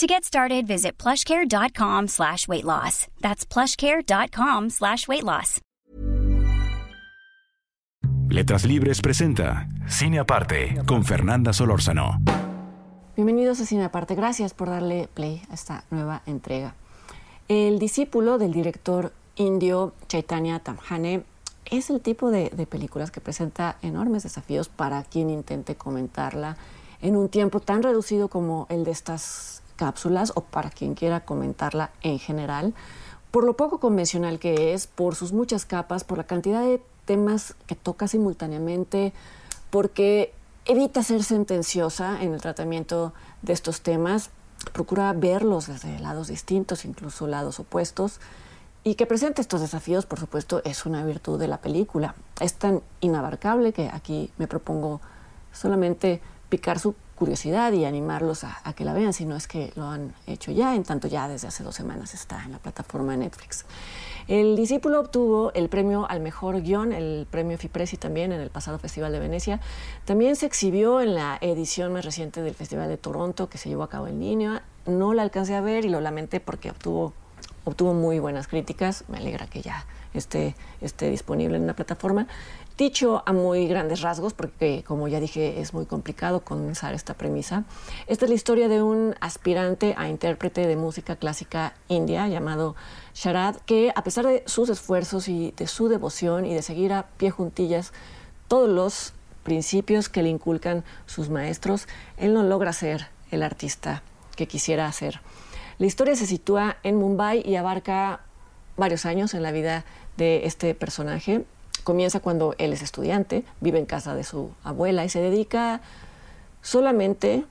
To get started, visit plushcare.com slash weight loss. That's plushcare.com slash weight loss. Letras Libres presenta Cine Aparte con Fernanda Solórzano. Bienvenidos a Cine Aparte. Gracias por darle play a esta nueva entrega. El discípulo del director indio Chaitanya Tamhane es el tipo de, de películas que presenta enormes desafíos para quien intente comentarla en un tiempo tan reducido como el de estas cápsulas o para quien quiera comentarla en general, por lo poco convencional que es, por sus muchas capas, por la cantidad de temas que toca simultáneamente, porque evita ser sentenciosa en el tratamiento de estos temas, procura verlos desde lados distintos, incluso lados opuestos, y que presente estos desafíos, por supuesto, es una virtud de la película. Es tan inabarcable que aquí me propongo solamente picar su curiosidad y animarlos a, que la vean, si no es que lo han hecho ya, en tanto ya desde hace dos semanas está en la plataforma Netflix. El discípulo obtuvo el premio al mejor guion, el premio Fipresi también en el pasado Festival de Venecia. También se exhibió en la edición más reciente del Festival de Toronto que se llevó a cabo en línea. No la alcancé a ver y lo lamenté porque obtuvo, obtuvo muy buenas críticas. Me alegra que ya esté, esté disponible en una plataforma. Dicho a muy grandes rasgos, porque como ya dije es muy complicado comenzar esta premisa, esta es la historia de un aspirante a intérprete de música clásica india llamado Sharad, que a pesar de sus esfuerzos y de su devoción y de seguir a pie juntillas todos los principios que le inculcan sus maestros, él no logra ser el artista que quisiera ser. La historia se sitúa en Mumbai y abarca varios años en la vida de este personaje comienza cuando él es estudiante, vive en casa de su abuela y se dedica solamente,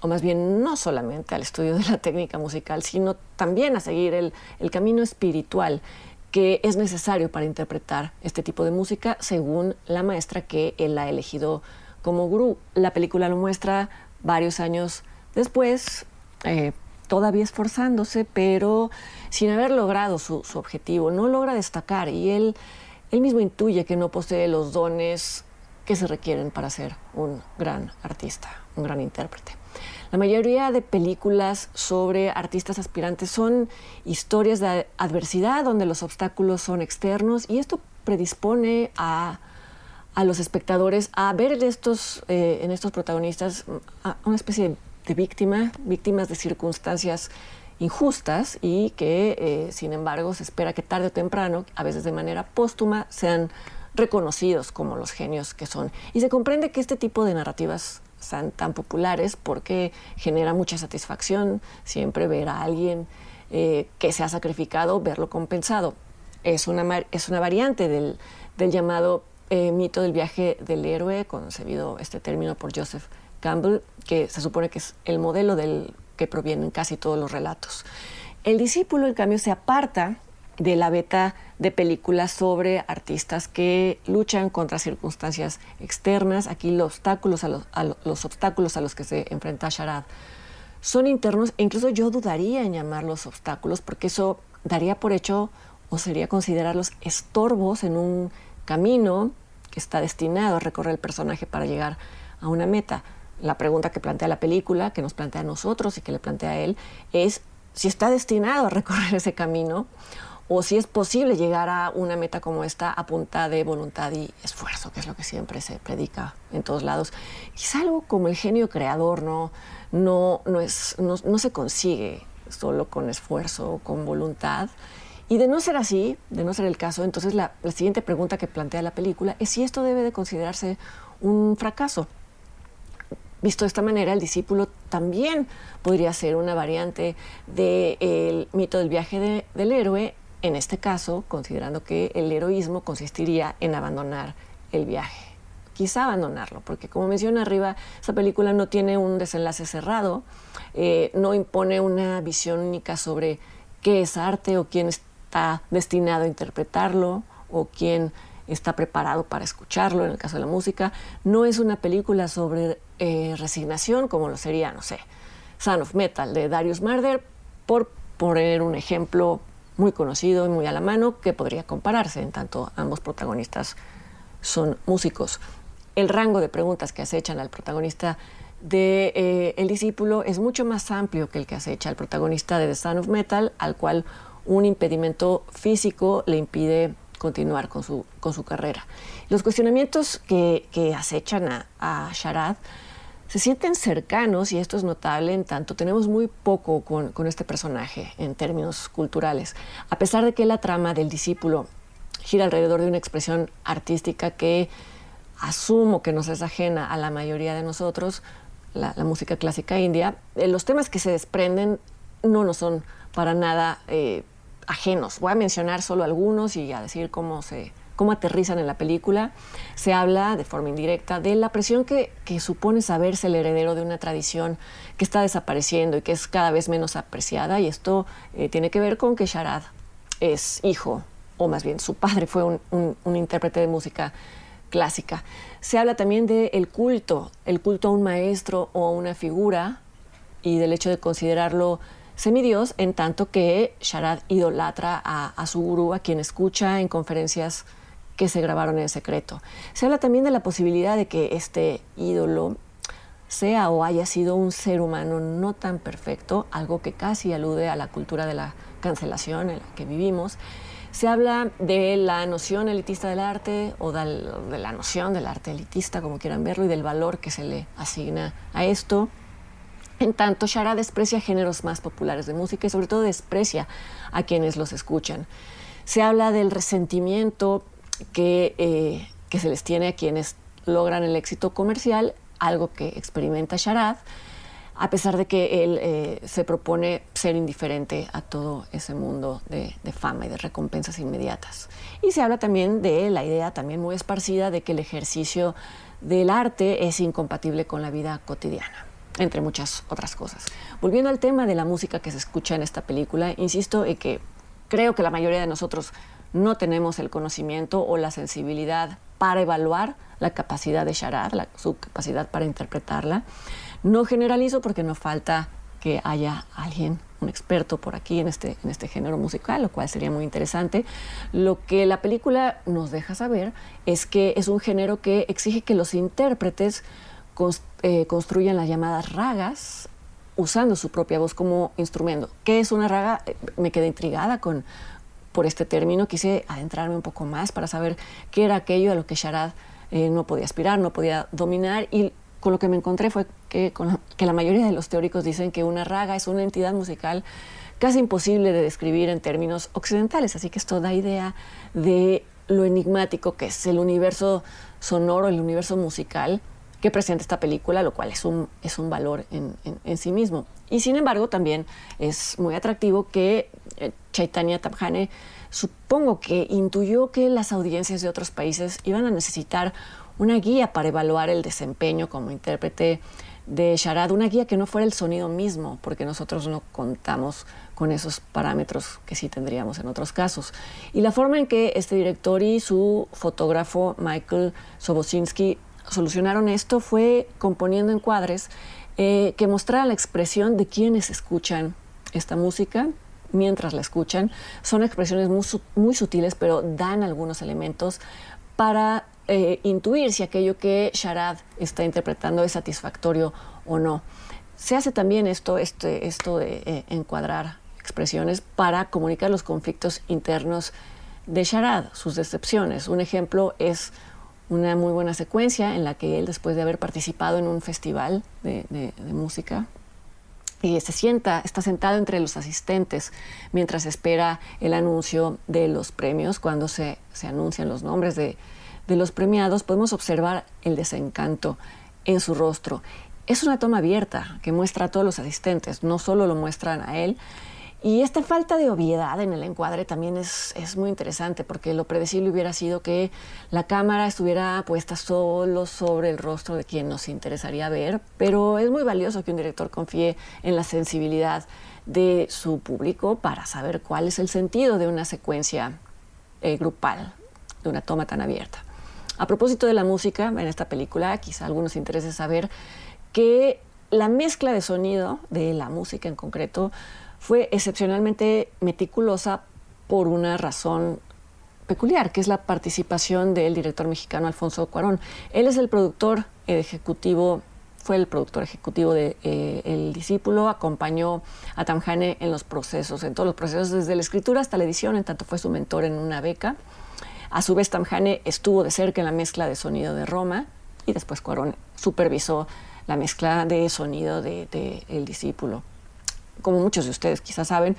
o más bien no solamente al estudio de la técnica musical, sino también a seguir el, camino espiritual que es necesario para interpretar este tipo de música según la maestra que él ha elegido como gurú. La película lo muestra varios años después, eh, todavía esforzándose, pero sin haber logrado su, su, objetivo. No logra destacar y él él mismo intuye que no posee los dones que se requieren para ser un gran artista, un gran intérprete. La mayoría de películas sobre artistas aspirantes son historias de adversidad donde los obstáculos son externos y esto predispone a, los espectadores a ver en estos, eh, en estos protagonistas una especie de víctima, víctimas de circunstancias injustas y que, eh, sin embargo, se espera que tarde o temprano, a veces de manera póstuma, sean reconocidos como los genios que son. Y se comprende que este tipo de narrativas sean tan populares porque genera mucha satisfacción siempre ver a alguien eh, que se ha sacrificado, verlo compensado. Es una, es una variante del, del llamado eh, mito del viaje del héroe, concebido este término por Joseph Campbell, que se supone que es el modelo del que provienen casi todos los relatos. El discípulo, en cambio, se aparta de la beta de películas sobre artistas que luchan contra circunstancias externas. Aquí los obstáculos a los, obstáculos a los que se enfrenta Sharad son internos e incluso yo dudaría en llamarlos obstáculos porque eso daría por hecho o sería considerarlos estorbos en un camino que está destinado a recorrer el personaje para llegar a una meta la pregunta que plantea la película, que nos plantea a nosotros y que le plantea a él, es si está destinado a recorrer ese camino o si es posible llegar a una meta como esta a punta de voluntad y esfuerzo, que es lo que siempre se predica en todos lados. es algo como el genio creador no, no, no, es, no, se consigue solo con esfuerzo con voluntad. Y de no ser así, de no ser el caso, entonces la, la siguiente pregunta que plantea la película es si esto debe de considerarse un fracaso. Visto de esta manera, el discípulo también podría ser una variante del mito del viaje del héroe, en este caso, considerando que el heroísmo consistiría en abandonar el viaje. Quizá abandonarlo, porque como menciona arriba, esa película no tiene un desenlace cerrado, eh, no impone una visión única sobre qué es arte o quién está destinado a interpretarlo o quién está preparado para escucharlo en el caso de la música. No es una película sobre eh, resignación como lo sería, no sé, Son of Metal de Darius Marder, por poner un ejemplo muy conocido y muy a la mano que podría compararse, en tanto ambos protagonistas son músicos. El rango de preguntas que acechan al protagonista de eh, El discípulo es mucho más amplio que el que acecha al protagonista de The Son of Metal, al cual un impedimento físico le impide continuar con su, con su carrera. Los cuestionamientos que, acechan a, a, Sharad se sienten cercanos y esto es notable en tanto tenemos muy poco con, con este personaje en términos culturales, a pesar de que la trama del discípulo gira alrededor de una expresión artística que asumo que nos es ajena a la mayoría de nosotros, la, música clásica india, eh, los temas que se desprenden no nos son para nada eh, ajenos. Voy a mencionar solo algunos y a decir cómo se cómo aterrizan en la película. Se habla de forma indirecta de la presión que, supone saberse el heredero de una tradición que está desapareciendo y que es cada vez menos apreciada. Y esto eh, tiene que ver con que Sharad es hijo, o más bien su padre fue un, intérprete de música clásica. Se habla también del culto, el culto a un maestro o a una figura y del hecho de considerarlo semidios, en tanto que Sharad idolatra a, su gurú, a quien escucha en conferencias que se grabaron en secreto. Se habla también de la posibilidad de que este ídolo sea o haya sido un ser humano no tan perfecto, algo que casi alude a la cultura de la cancelación en la que vivimos. Se habla de la noción elitista del arte o de la noción del arte elitista, como quieran verlo, y del valor que se le asigna a esto. En tanto, Shara desprecia géneros más populares de música y sobre todo desprecia a quienes los escuchan. Se habla del resentimiento que, eh, que se les tiene a quienes logran el éxito comercial, algo que experimenta Sharad, a pesar de que él eh, se propone ser indiferente a todo ese mundo de, de, fama y de recompensas inmediatas. Y se habla también de la idea también muy esparcida de que el ejercicio del arte es incompatible con la vida cotidiana entre muchas otras cosas. Volviendo al tema de la música que se escucha en esta película, insisto en que creo que la mayoría de nosotros no tenemos el conocimiento o la sensibilidad para evaluar la capacidad de Sharad, su capacidad para interpretarla. No generalizo porque no falta que haya alguien, un experto por aquí en este, en este género musical, lo cual sería muy interesante. Lo que la película nos deja saber es que es un género que exige que los intérpretes eh, construyen las llamadas ragas usando su propia voz como instrumento. ¿Qué es una raga? Eh, me quedé intrigada con, por este término, quise adentrarme un poco más para saber qué era aquello a lo que Sharad eh, no podía aspirar, no podía dominar y con lo que me encontré fue que, que la mayoría de los teóricos dicen que una raga es una entidad musical casi imposible de describir en términos occidentales, así que esto da idea de lo enigmático que es el universo sonoro, el universo musical que presenta esta película, lo cual es un, es un valor en, en, sí mismo. Y sin embargo, también es muy atractivo que eh, Chaitanya Tabhane supongo que intuyó que las audiencias de otros países iban a necesitar una guía para evaluar el desempeño como intérprete de Sharad, una guía que no fuera el sonido mismo, porque nosotros no contamos con esos parámetros que sí tendríamos en otros casos. Y la forma en que este director y su fotógrafo Michael Sobosinski solucionaron esto fue componiendo encuadres eh, que mostraran la expresión de quienes escuchan esta música mientras la escuchan. Son expresiones muy, sutiles, pero dan algunos elementos para eh, intuir si aquello que Sharad está interpretando es satisfactorio o no. Se hace también esto, este, esto de eh, encuadrar expresiones para comunicar los conflictos internos de Sharad, sus decepciones. Un ejemplo es una muy buena secuencia en la que él, después de haber participado en un festival de, música, y se sienta, está sentado entre los asistentes mientras espera el anuncio de los premios. Cuando se, se anuncian los nombres de, de, los premiados, podemos observar el desencanto en su rostro. Es una toma abierta que muestra a todos los asistentes, no solo lo muestran a él, y esta falta de obviedad en el encuadre también es, es, muy interesante porque lo predecible hubiera sido que la cámara estuviera puesta solo sobre el rostro de quien nos interesaría ver, pero es muy valioso que un director confíe en la sensibilidad de su público para saber cuál es el sentido de una secuencia eh, grupal. de una toma tan abierta. A propósito de la música, en esta película quizá algunos interese saber que la mezcla de sonido de la música en concreto fue excepcionalmente meticulosa por una razón peculiar, que es la participación del director mexicano Alfonso Cuarón. Él es el productor ejecutivo, fue el productor ejecutivo de eh, El Discípulo, acompañó a Tamjane en los procesos, en todos los procesos, desde la escritura hasta la edición, en tanto fue su mentor en una beca. A su vez, Tamjane estuvo de cerca en la mezcla de sonido de Roma y después Cuarón supervisó la mezcla de sonido de, El Discípulo. Como muchos de ustedes quizás saben,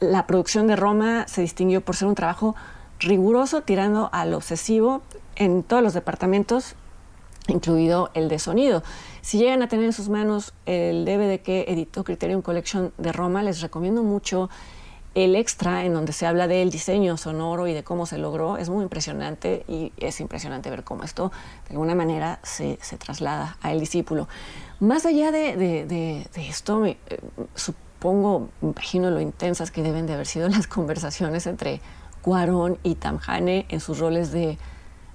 la producción de Roma se distinguió por ser un trabajo riguroso, tirando al obsesivo en todos los departamentos, incluido el de sonido. Si llegan a tener en sus manos el DVD que editó Criterion Collection de Roma, les recomiendo mucho el extra en donde se habla del diseño sonoro y de cómo se logró es muy impresionante y es impresionante ver cómo esto de alguna manera se, traslada a el discípulo. Más allá de, esto, eh, supongo, imagino lo intensas que deben de haber sido las conversaciones entre Cuarón y Tamjane en sus roles de,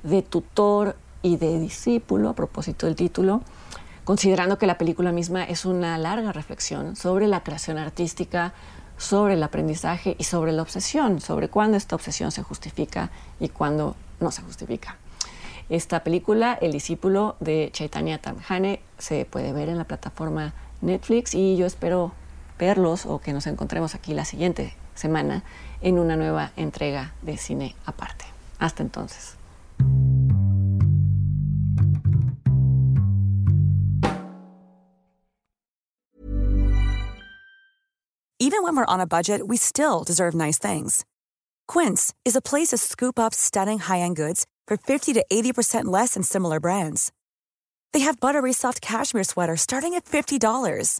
de tutor y de discípulo, a propósito del título, considerando que la película misma es una larga reflexión sobre la creación artística, sobre el aprendizaje y sobre la obsesión, sobre cuándo esta obsesión se justifica y cuándo no se justifica. Esta película, El discípulo de Chaitanya Tamhane, se puede ver en la plataforma Netflix y yo espero verlos o que nos encontremos aquí la siguiente semana en una nueva entrega de cine aparte. Hasta entonces. Even when we're on a budget, we still deserve nice things. Quince is a place to scoop up stunning high-end goods for 50 to 80% less than similar brands. They have buttery soft cashmere sweaters starting at $50,